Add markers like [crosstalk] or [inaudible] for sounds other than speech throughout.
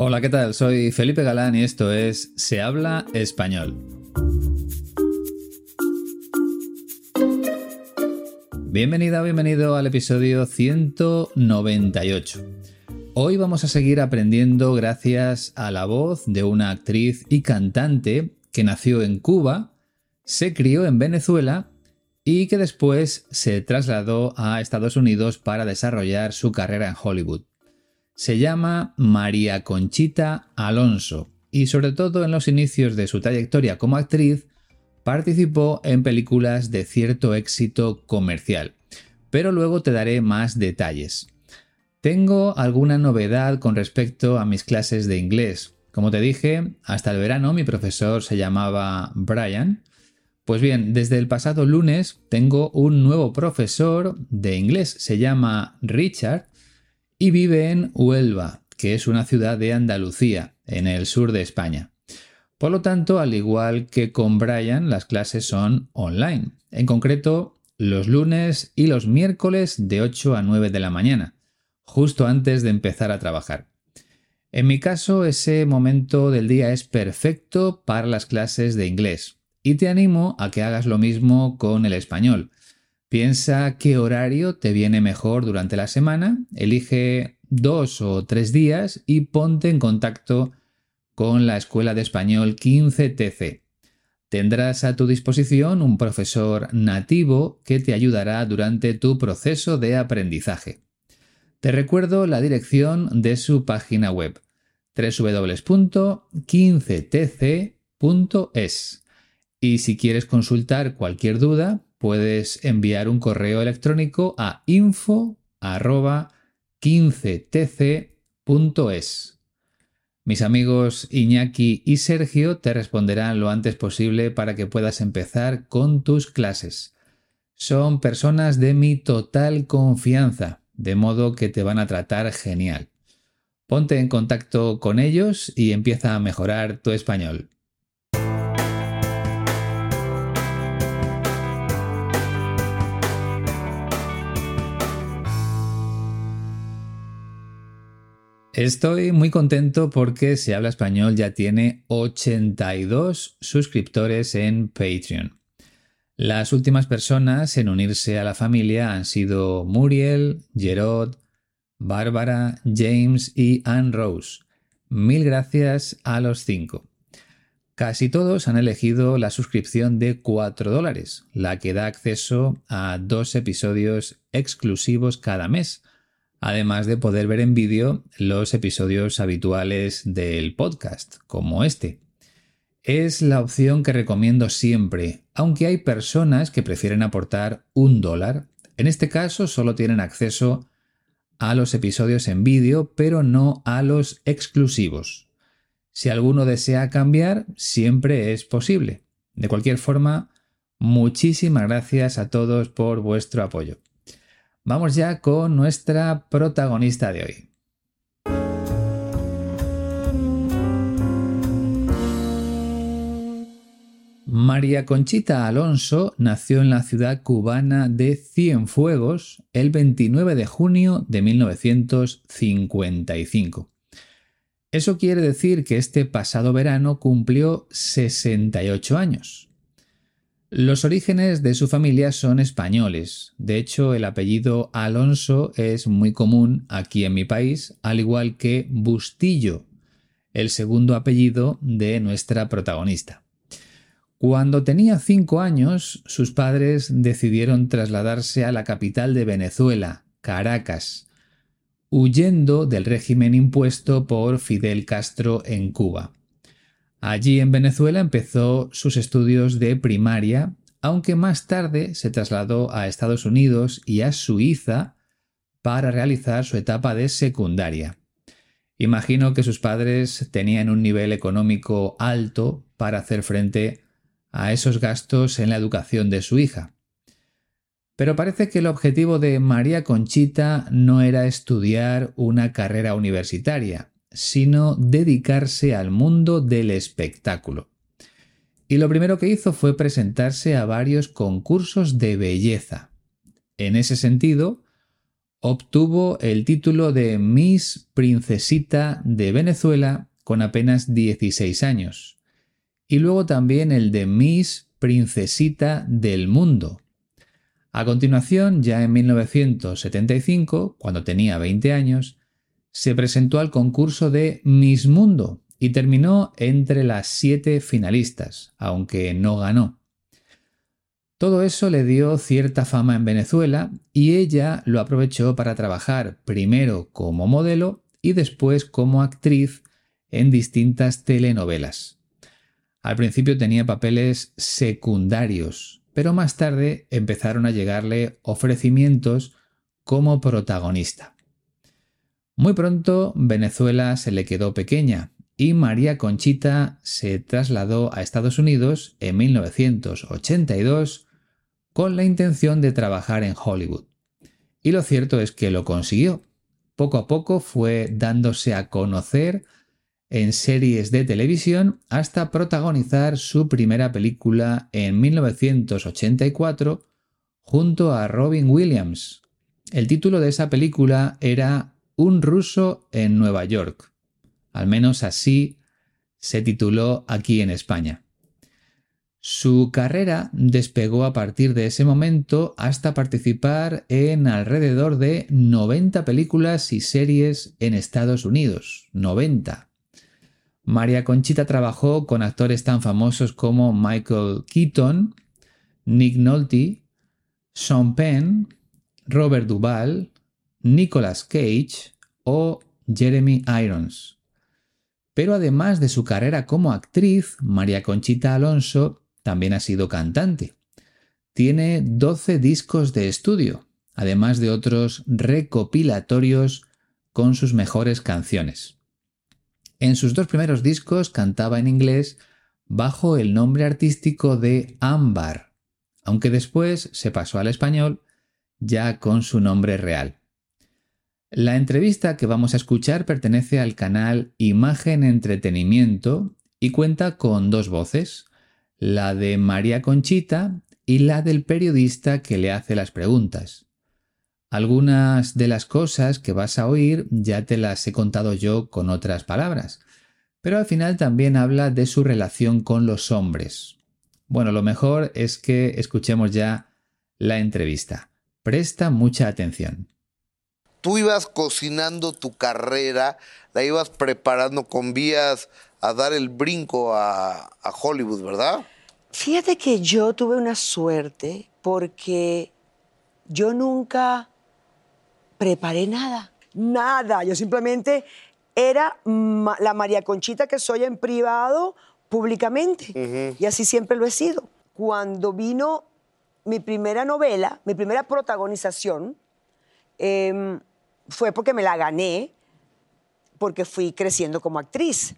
Hola, ¿qué tal? Soy Felipe Galán y esto es Se habla español. Bienvenida bienvenido al episodio 198. Hoy vamos a seguir aprendiendo gracias a la voz de una actriz y cantante que nació en Cuba, se crió en Venezuela y que después se trasladó a Estados Unidos para desarrollar su carrera en Hollywood. Se llama María Conchita Alonso y sobre todo en los inicios de su trayectoria como actriz participó en películas de cierto éxito comercial. Pero luego te daré más detalles. Tengo alguna novedad con respecto a mis clases de inglés. Como te dije, hasta el verano mi profesor se llamaba Brian pues bien, desde el pasado lunes tengo un nuevo profesor de inglés, se llama Richard y vive en Huelva, que es una ciudad de Andalucía, en el sur de España. Por lo tanto, al igual que con Brian, las clases son online, en concreto los lunes y los miércoles de 8 a 9 de la mañana, justo antes de empezar a trabajar. En mi caso, ese momento del día es perfecto para las clases de inglés, y te animo a que hagas lo mismo con el español. Piensa qué horario te viene mejor durante la semana, elige dos o tres días y ponte en contacto con la Escuela de Español 15TC. Tendrás a tu disposición un profesor nativo que te ayudará durante tu proceso de aprendizaje. Te recuerdo la dirección de su página web www.15tc.es. Y si quieres consultar cualquier duda, puedes enviar un correo electrónico a info.15tc.es. Mis amigos Iñaki y Sergio te responderán lo antes posible para que puedas empezar con tus clases. Son personas de mi total confianza, de modo que te van a tratar genial. Ponte en contacto con ellos y empieza a mejorar tu español. Estoy muy contento porque Se habla español ya tiene 82 suscriptores en Patreon. Las últimas personas en unirse a la familia han sido Muriel, Gerard, Bárbara, James y Anne Rose. Mil gracias a los cinco. Casi todos han elegido la suscripción de 4 dólares, la que da acceso a dos episodios exclusivos cada mes, además de poder ver en vídeo los episodios habituales del podcast, como este. Es la opción que recomiendo siempre, aunque hay personas que prefieren aportar un dólar. En este caso solo tienen acceso a los episodios en vídeo, pero no a los exclusivos. Si alguno desea cambiar, siempre es posible. De cualquier forma, muchísimas gracias a todos por vuestro apoyo. Vamos ya con nuestra protagonista de hoy. María Conchita Alonso nació en la ciudad cubana de Cienfuegos el 29 de junio de 1955. Eso quiere decir que este pasado verano cumplió 68 años. Los orígenes de su familia son españoles. De hecho, el apellido Alonso es muy común aquí en mi país, al igual que Bustillo, el segundo apellido de nuestra protagonista. Cuando tenía cinco años, sus padres decidieron trasladarse a la capital de Venezuela, Caracas, huyendo del régimen impuesto por Fidel Castro en Cuba. Allí en Venezuela empezó sus estudios de primaria, aunque más tarde se trasladó a Estados Unidos y a Suiza para realizar su etapa de secundaria. Imagino que sus padres tenían un nivel económico alto para hacer frente a esos gastos en la educación de su hija. Pero parece que el objetivo de María Conchita no era estudiar una carrera universitaria, sino dedicarse al mundo del espectáculo. Y lo primero que hizo fue presentarse a varios concursos de belleza. En ese sentido, obtuvo el título de Miss Princesita de Venezuela con apenas 16 años, y luego también el de Miss Princesita del Mundo. A continuación, ya en 1975, cuando tenía 20 años, se presentó al concurso de Miss Mundo y terminó entre las siete finalistas, aunque no ganó. Todo eso le dio cierta fama en Venezuela y ella lo aprovechó para trabajar primero como modelo y después como actriz en distintas telenovelas. Al principio tenía papeles secundarios, pero más tarde empezaron a llegarle ofrecimientos como protagonista. Muy pronto Venezuela se le quedó pequeña y María Conchita se trasladó a Estados Unidos en 1982 con la intención de trabajar en Hollywood. Y lo cierto es que lo consiguió. Poco a poco fue dándose a conocer en series de televisión hasta protagonizar su primera película en 1984 junto a Robin Williams. El título de esa película era Un ruso en Nueva York. Al menos así se tituló aquí en España. Su carrera despegó a partir de ese momento hasta participar en alrededor de 90 películas y series en Estados Unidos. 90. María Conchita trabajó con actores tan famosos como Michael Keaton, Nick Nolte, Sean Penn, Robert Duvall, Nicolas Cage o Jeremy Irons. Pero además de su carrera como actriz, María Conchita Alonso también ha sido cantante. Tiene 12 discos de estudio, además de otros recopilatorios con sus mejores canciones. En sus dos primeros discos cantaba en inglés bajo el nombre artístico de Ámbar, aunque después se pasó al español ya con su nombre real. La entrevista que vamos a escuchar pertenece al canal Imagen Entretenimiento y cuenta con dos voces, la de María Conchita y la del periodista que le hace las preguntas. Algunas de las cosas que vas a oír ya te las he contado yo con otras palabras, pero al final también habla de su relación con los hombres. Bueno, lo mejor es que escuchemos ya la entrevista. Presta mucha atención. Tú ibas cocinando tu carrera, la ibas preparando con vías a dar el brinco a, Hollywood, ¿verdad? Fíjate que yo tuve una suerte porque yo nunca preparé nada, nada. Yo simplemente era la María Conchita que soy en privado públicamente. Y así siempre lo he sido. Cuando vino mi primera novela, mi primera protagonización, em, fue porque me la gané, porque fui creciendo como actriz.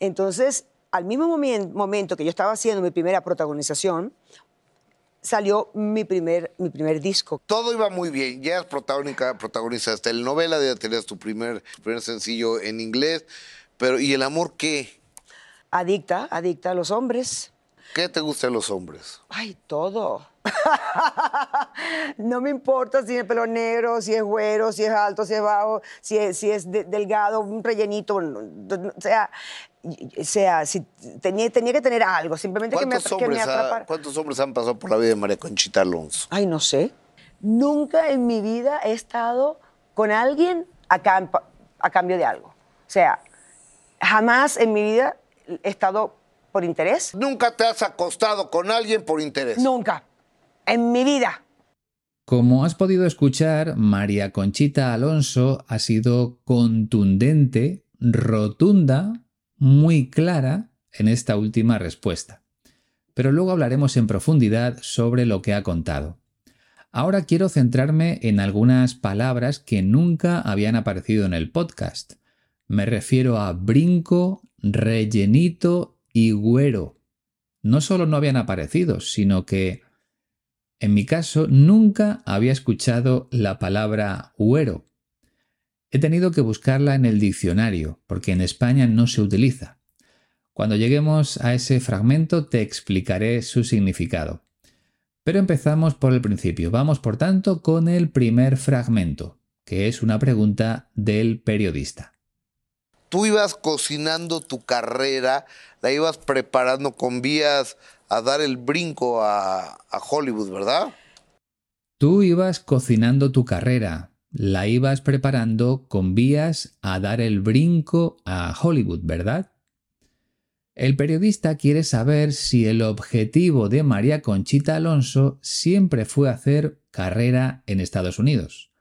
Entonces, al mismo momento que yo estaba haciendo mi primera protagonización, salió mi primer, mi primer disco. Todo iba muy bien, ya eras protagonista, protagonizaste el novela, ya tenías tu primer, primer sencillo en inglés, pero ¿y el amor qué? Adicta, adicta a los hombres. ¿Qué te gusta de los hombres? Ay, todo. [laughs] no me importa si es pelo negro, si es güero, si es alto, si es bajo, si es, si es delgado, un rellenito, o sea, sea si tenía, tenía que tener algo, simplemente que me, que me atrapara. ¿Cuántos hombres han pasado por la vida de María Conchita Alonso? Ay, no sé. Nunca en mi vida he estado con alguien a, a cambio de algo. O sea, jamás en mi vida he estado por interés. ¿Nunca te has acostado con alguien por interés? Nunca en mi vida. Como has podido escuchar, María Conchita Alonso ha sido contundente, rotunda, muy clara en esta última respuesta. Pero luego hablaremos en profundidad sobre lo que ha contado. Ahora quiero centrarme en algunas palabras que nunca habían aparecido en el podcast. Me refiero a brinco, rellenito y güero. No solo no habían aparecido, sino que, en mi caso, nunca había escuchado la palabra güero. He tenido que buscarla en el diccionario, porque en España no se utiliza. Cuando lleguemos a ese fragmento te explicaré su significado. Pero empezamos por el principio. Vamos, por tanto, con el primer fragmento, que es una pregunta del periodista. Tú ibas cocinando tu carrera, la ibas preparando con vías a dar el brinco a, Hollywood, ¿verdad? Tú ibas cocinando tu carrera, la ibas preparando con vías a dar el brinco a Hollywood, ¿verdad? El periodista quiere saber si el objetivo de María Conchita Alonso siempre fue hacer carrera en Estados Unidos.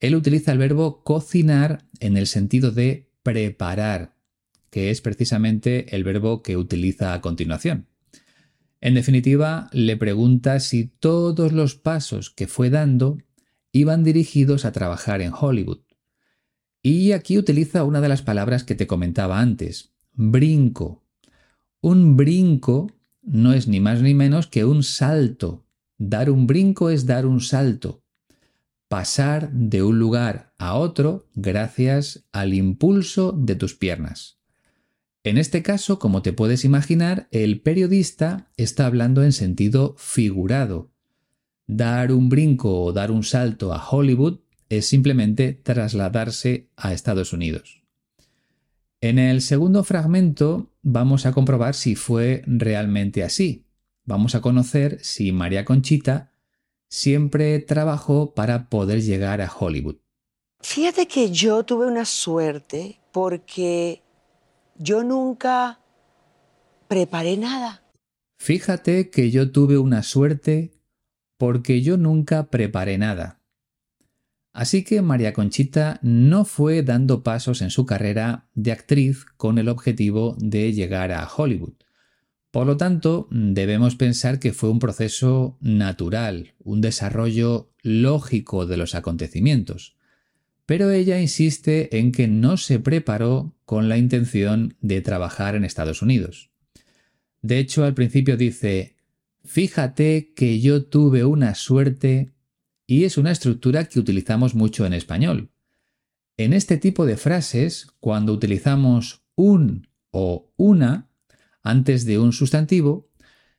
Él utiliza el verbo cocinar en el sentido de preparar, que es precisamente el verbo que utiliza a continuación. En definitiva, le pregunta si todos los pasos que fue dando iban dirigidos a trabajar en Hollywood. Y aquí utiliza una de las palabras que te comentaba antes, brinco, un brinco no es ni más ni menos que un salto. Dar un brinco es dar un salto. Pasar de un lugar a otro gracias al impulso de tus piernas. En este caso, como te puedes imaginar, el periodista está hablando en sentido figurado. Dar un brinco o dar un salto a Hollywood es simplemente trasladarse a Estados Unidos. En el segundo fragmento vamos a comprobar si fue realmente así. Vamos a conocer si María Conchita siempre trabajó para poder llegar a Hollywood. Fíjate que yo tuve una suerte porque yo nunca preparé nada. Fíjate que yo tuve una suerte porque yo nunca preparé nada. Así que María Conchita no fue dando pasos en su carrera de actriz con el objetivo de llegar a Hollywood. Por lo tanto, debemos pensar que fue un proceso natural, un desarrollo lógico de los acontecimientos. Pero ella insiste en que no se preparó con la intención de trabajar en Estados Unidos. De hecho, al principio dice, fíjate que yo tuve una suerte y es una estructura que utilizamos mucho en español. En este tipo de frases, cuando utilizamos un o una antes de un sustantivo,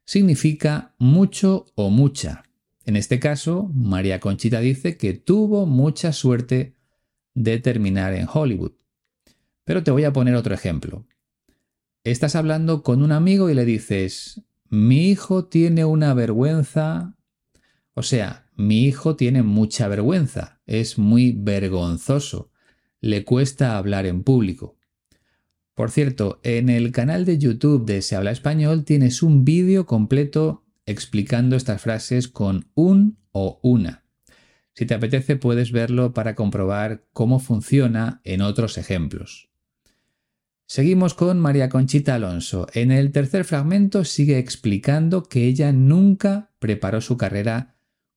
significa mucho o mucha. En este caso, María Conchita dice que tuvo mucha suerte de terminar en Hollywood. Pero te voy a poner otro ejemplo. Estás hablando con un amigo y le dices, mi hijo tiene una vergüenza. O sea, mi hijo tiene mucha vergüenza, es muy vergonzoso, le cuesta hablar en público. Por cierto, en el canal de YouTube de Se habla español tienes un vídeo completo explicando estas frases con un o una. Si te apetece puedes verlo para comprobar cómo funciona en otros ejemplos. Seguimos con María Conchita Alonso. En el tercer fragmento sigue explicando que ella nunca preparó su carrera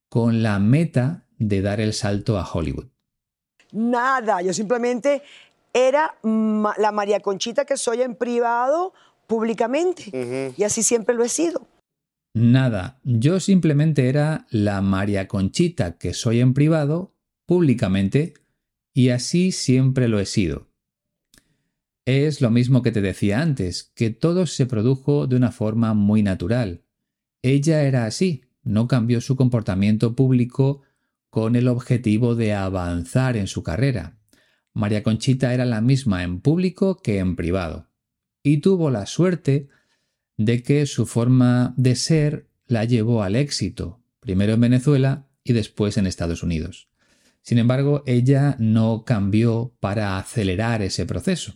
con la meta de dar el salto a Hollywood? Nada, yo simplemente era la María Conchita que soy en privado públicamente y así siempre lo he sido. Nada, yo simplemente era la María Conchita que soy en privado públicamente y así siempre lo he sido. Es lo mismo que te decía antes, que todo se produjo de una forma muy natural. Ella era así, no cambió su comportamiento público con el objetivo de avanzar en su carrera. María Conchita era la misma en público que en privado, y tuvo la suerte de que su forma de ser la llevó al éxito, primero en Venezuela y después en Estados Unidos. Sin embargo, ella no cambió para acelerar ese proceso.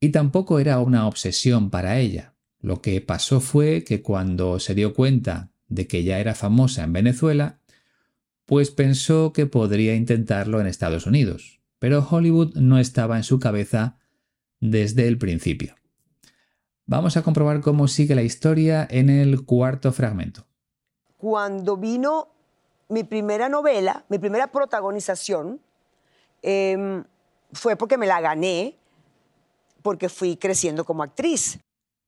Y tampoco era una obsesión para ella. Lo que pasó fue que cuando se dio cuenta de que ya era famosa en Venezuela, pues pensó que podría intentarlo en Estados Unidos, pero Hollywood no estaba en su cabeza desde el principio. Vamos a comprobar cómo sigue la historia en el cuarto fragmento. Cuando vino mi primera novela, mi primera protagonización, em, fue porque me la gané, porque fui creciendo como actriz.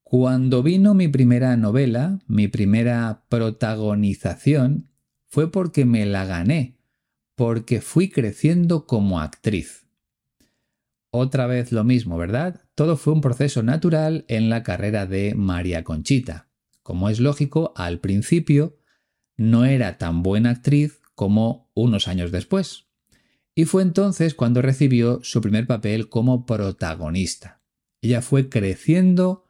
Cuando vino mi primera novela, mi primera protagonización, fue porque me la gané, porque fui creciendo como actriz. Otra vez lo mismo, ¿verdad? Todo fue un proceso natural en la carrera de María Conchita. Como es lógico, al principio no era tan buena actriz como unos años después. Y fue entonces cuando recibió su primer papel como protagonista. Ella fue creciendo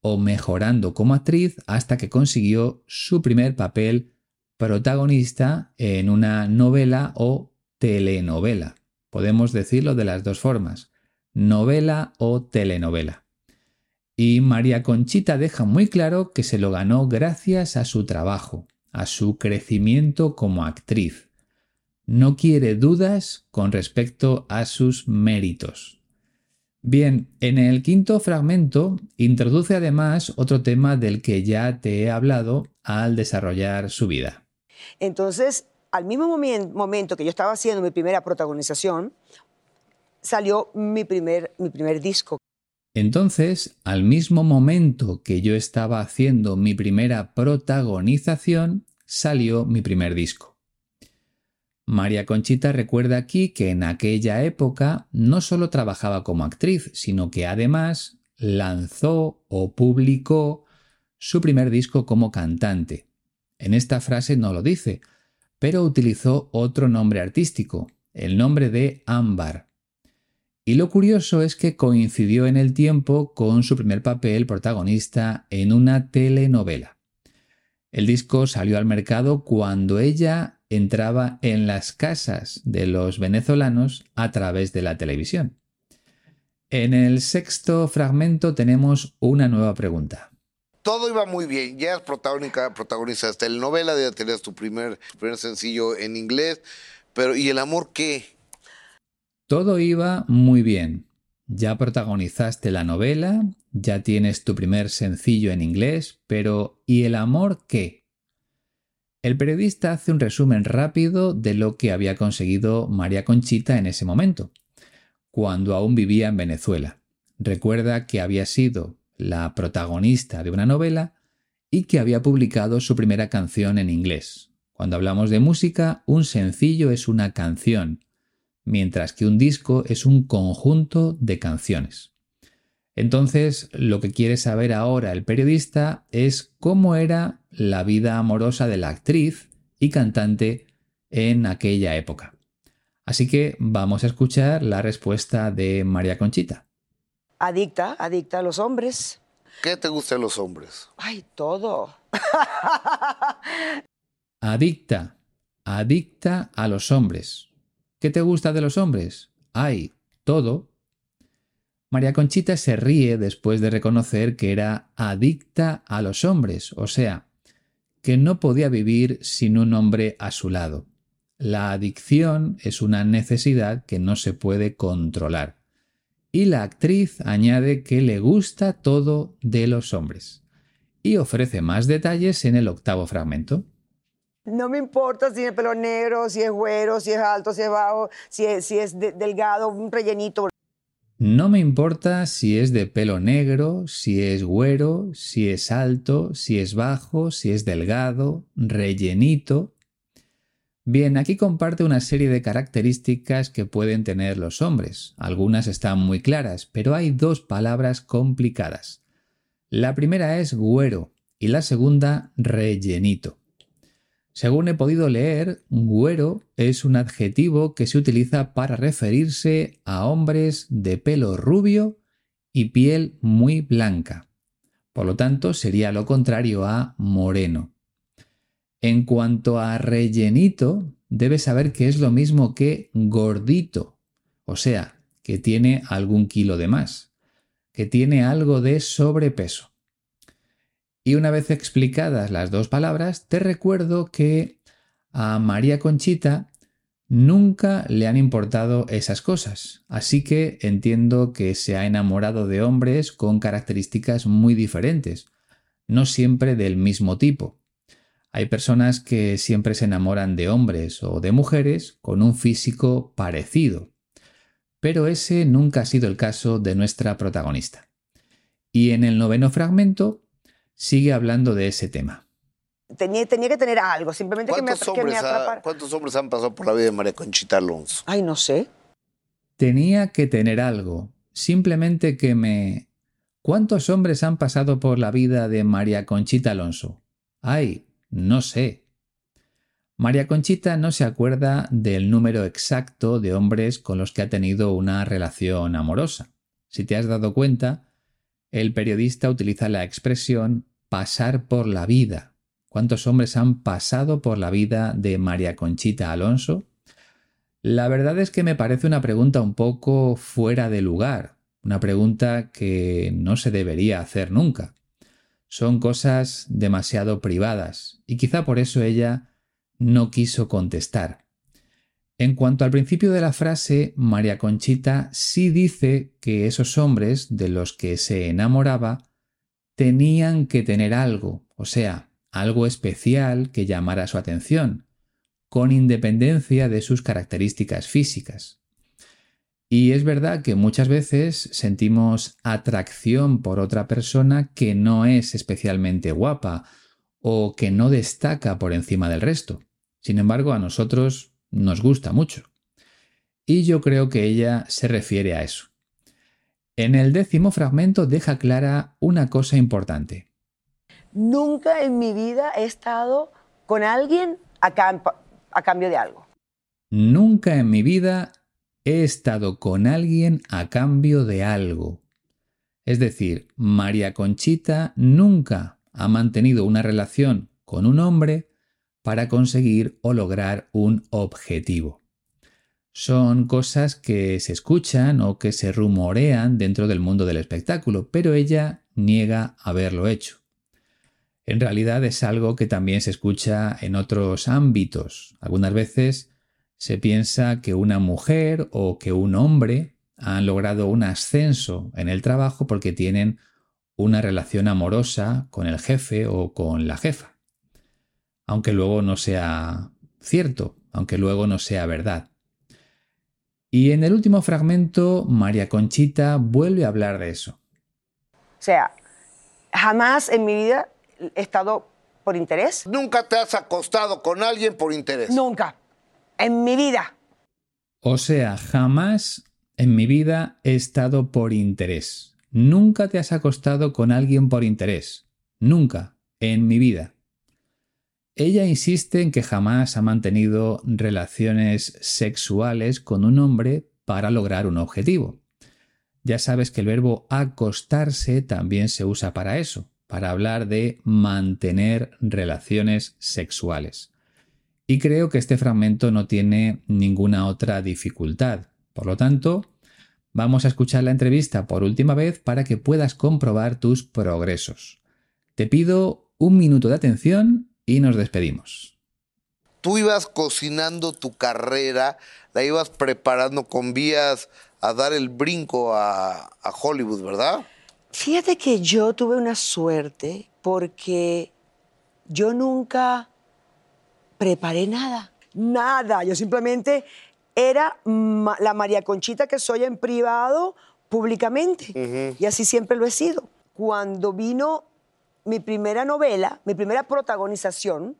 o mejorando como actriz hasta que consiguió su primer papel protagonista en una novela o telenovela. Podemos decirlo de las dos formas, novela o telenovela. Y María Conchita deja muy claro que se lo ganó gracias a su trabajo, a su crecimiento como actriz. No quiere dudas con respecto a sus méritos. Bien, en el quinto fragmento introduce además otro tema del que ya te he hablado al desarrollar su vida. Entonces, al mismo momento que yo estaba haciendo mi primera protagonización, salió mi primer, mi primer disco. Entonces, al mismo momento que yo estaba haciendo mi primera protagonización, salió mi primer disco. María Conchita recuerda aquí que en aquella época no solo trabajaba como actriz, sino que además lanzó o publicó su primer disco como cantante. En esta frase no lo dice, pero utilizó otro nombre artístico, el nombre de Ámbar. Y lo curioso es que coincidió en el tiempo con su primer papel protagonista en una telenovela. El disco salió al mercado cuando ella entraba en las casas de los venezolanos a través de la televisión. En el sexto fragmento tenemos una nueva pregunta. Todo iba muy bien, ya es protagonista, protagonista de novela, ya tenías tu primer, primer sencillo en inglés, pero ¿y el amor qué? Todo iba muy bien. Ya protagonizaste la novela, ya tienes tu primer sencillo en inglés, pero ¿y el amor qué? El periodista hace un resumen rápido de lo que había conseguido María Conchita en ese momento, cuando aún vivía en Venezuela. Recuerda que había sido la protagonista de una novela y que había publicado su primera canción en inglés. Cuando hablamos de música, un sencillo es una canción, mientras que un disco es un conjunto de canciones. Entonces, lo que quiere saber ahora el periodista es cómo era la vida amorosa de la actriz y cantante en aquella época. Así que vamos a escuchar la respuesta de María Conchita. Adicta, adicta a los hombres. ¿Qué te gusta de los hombres? Ay, todo. [laughs] adicta, adicta a los hombres. ¿Qué te gusta de los hombres? Ay, todo. María Conchita se ríe después de reconocer que era adicta a los hombres, o sea, que no podía vivir sin un hombre a su lado. La adicción es una necesidad que no se puede controlar. Y la actriz añade que le gusta todo de los hombres. Y ofrece más detalles en el octavo fragmento. No me importa si tiene pelo negro, si es güero, si es alto, si es bajo, si es, es delgado, un rellenito. No me importa si es de pelo negro, si es güero, si es alto, si es bajo, si es delgado, rellenito. Bien, aquí comparte una serie de características que pueden tener los hombres. Algunas están muy claras, pero hay dos palabras complicadas. La primera es güero y la segunda rellenito. Según he podido leer, güero es un adjetivo que se utiliza para referirse a hombres de pelo rubio y piel muy blanca. Por lo tanto, sería lo contrario a moreno. En cuanto a rellenito, debes saber que es lo mismo que gordito, o sea, que tiene algún kilo de más, que tiene algo de sobrepeso. Y una vez explicadas las dos palabras, te recuerdo que a María Conchita nunca le han importado esas cosas, así que entiendo que se ha enamorado de hombres con características muy diferentes, no siempre del mismo tipo. Hay personas que siempre se enamoran de hombres o de mujeres con un físico parecido, pero ese nunca ha sido el caso de nuestra protagonista. Y en el noveno fragmento sigue hablando de ese tema. Tenía, tenía que tener algo, simplemente que me, ¿Cuántos, que me ha-. ¿Cuántos hombres han pasado por la vida de María Conchita Alonso? Ay, no sé. Tenía que tener algo, simplemente que me... ¿Cuántos hombres han pasado por la vida de María Conchita Alonso? Ay, no sé. María Conchita no se acuerda del número exacto de hombres con los que ha tenido una relación amorosa. Si te has dado cuenta, el periodista utiliza la expresión pasar por la vida. ¿Cuántos hombres han pasado por la vida de María Conchita Alonso? La verdad es que me parece una pregunta un poco fuera de lugar, una pregunta que no se debería hacer nunca. Son cosas demasiado privadas y quizá por eso ella no quiso contestar. En cuanto al principio de la frase, María Conchita sí dice que esos hombres de los que se enamoraba tenían que tener algo, o sea, algo especial que llamara su atención, con independencia de sus características físicas. Y es verdad que muchas veces sentimos atracción por otra persona que no es especialmente guapa o que no destaca por encima del resto. Sin embargo, a nosotros nos gusta mucho. Y yo creo que ella se refiere a eso. En el décimo fragmento deja clara una cosa importante. Nunca en mi vida he estado con alguien a, cambio de algo. Nunca en mi vida he estado con alguien a cambio de algo. Es decir, María Conchita nunca ha mantenido una relación con un hombre para conseguir o lograr un objetivo. Son cosas que se escuchan o que se rumorean dentro del mundo del espectáculo, pero ella niega haberlo hecho. En realidad es algo que también se escucha en otros ámbitos. Algunas veces se piensa que una mujer o que un hombre han logrado un ascenso en el trabajo porque tienen una relación amorosa con el jefe o con la jefa. Aunque luego no sea cierto, aunque luego no sea verdad. Y en el último fragmento, María Conchita vuelve a hablar de eso. O sea, jamás en mi vida he estado por interés. ¿Nunca te has acostado con alguien por interés? Nunca. En mi vida. O sea, jamás en mi vida he estado por interés. Nunca te has acostado con alguien por interés. Nunca. En mi vida. Ella insiste en que jamás ha mantenido relaciones sexuales con un hombre para lograr un objetivo. Ya sabes que el verbo acostarse también se usa para eso, para hablar de mantener relaciones sexuales. Y creo que este fragmento no tiene ninguna otra dificultad. Por lo tanto, vamos a escuchar la entrevista por última vez para que puedas comprobar tus progresos. Te pido un minuto de atención y nos despedimos. Tú ibas cocinando tu carrera, la ibas preparando con vías a dar el brinco a, a Hollywood, ¿verdad? Fíjate que yo tuve una suerte porque yo nunca preparé nada. Nada. Yo simplemente era ma- la María Conchita que soy en privado públicamente. Y así siempre lo he sido. Cuando vino mi primera novela, mi primera protagonización,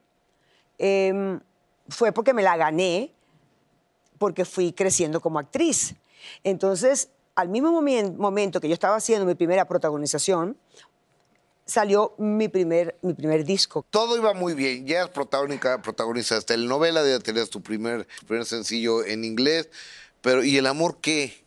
em, fue porque me la gané, porque fui creciendo como actriz. Entonces, al mismo momen- momento que yo estaba haciendo mi primera protagonización, salió mi primer, mi primer disco. Todo iba muy bien, ya eras protagónica, protagonista de telenovela, ya tenías tu primer, primer sencillo en inglés, pero ¿y el amor qué?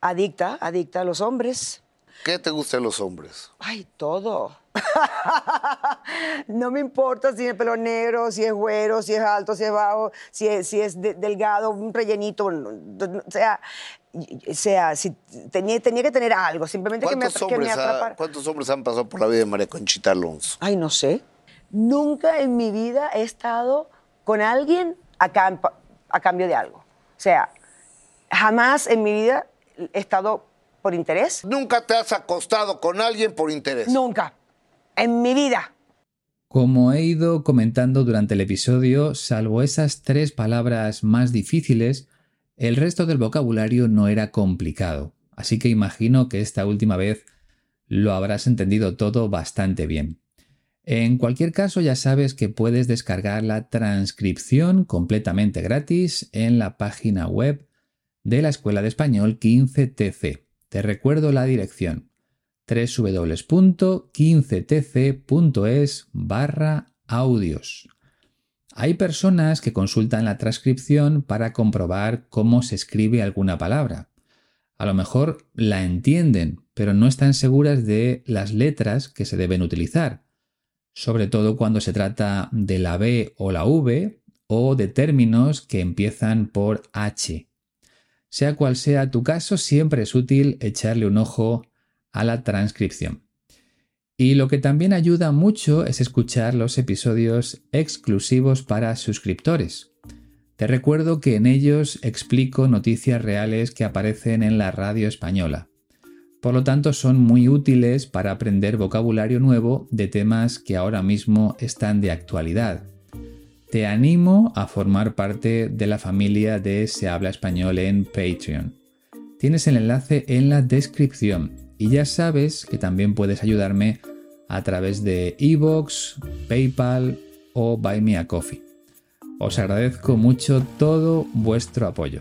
Adicta, adicta a los hombres. ¿Qué te gusta de los hombres? Ay, todo. [laughs] no me importa si es pelo negro, si es güero, si es alto, si es bajo, si es, si es de- delgado, un rellenito. O sea, o sea si tenía, tenía que tener algo, simplemente que me, ¿Cuántos que me ha- atrapara. ¿Cuántos hombres han pasado por la vida de María Conchita Alonso? Ay, no sé. Nunca en mi vida he estado con alguien a, a cambio de algo. O sea, jamás en mi vida he estado por interés. ¿Nunca te has acostado con alguien por interés? Nunca. En mi vida. Como he ido comentando durante el episodio, salvo esas tres palabras más difíciles, el resto del vocabulario no era complicado, así que imagino que esta última vez lo habrás entendido todo bastante bien. En cualquier caso, ya sabes que puedes descargar la transcripción completamente gratis en la página web de la Escuela de Español 15TC. Te recuerdo la dirección www.15tc.es barra audios. Hay personas que consultan la transcripción para comprobar cómo se escribe alguna palabra. A lo mejor la entienden, pero no están seguras de las letras que se deben utilizar, sobre todo cuando se trata de la B o la V o de términos que empiezan por H. Sea cual sea tu caso, siempre es útil echarle un ojo a la transcripción. Y lo que también ayuda mucho es escuchar los episodios exclusivos para suscriptores. Te recuerdo que en ellos explico noticias reales que aparecen en la radio española. Por lo tanto, son muy útiles para aprender vocabulario nuevo de temas que ahora mismo están de actualidad. Te animo a formar parte de la familia de Se habla español en Patreon. Tienes el enlace en la descripción y ya sabes que también puedes ayudarme a través de Evox, PayPal o Buy Me a Coffee. Os agradezco mucho todo vuestro apoyo.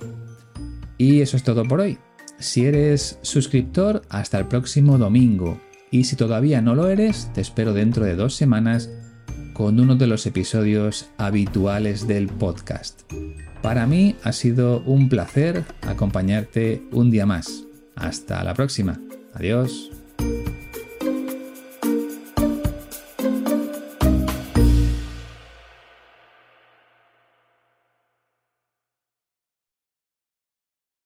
Y eso es todo por hoy. Si eres suscriptor, hasta el próximo domingo. Y si todavía no lo eres, te espero dentro de dos semanas con uno de los episodios habituales del podcast. Para mí ha sido un placer acompañarte un día más. Hasta la próxima. Adiós.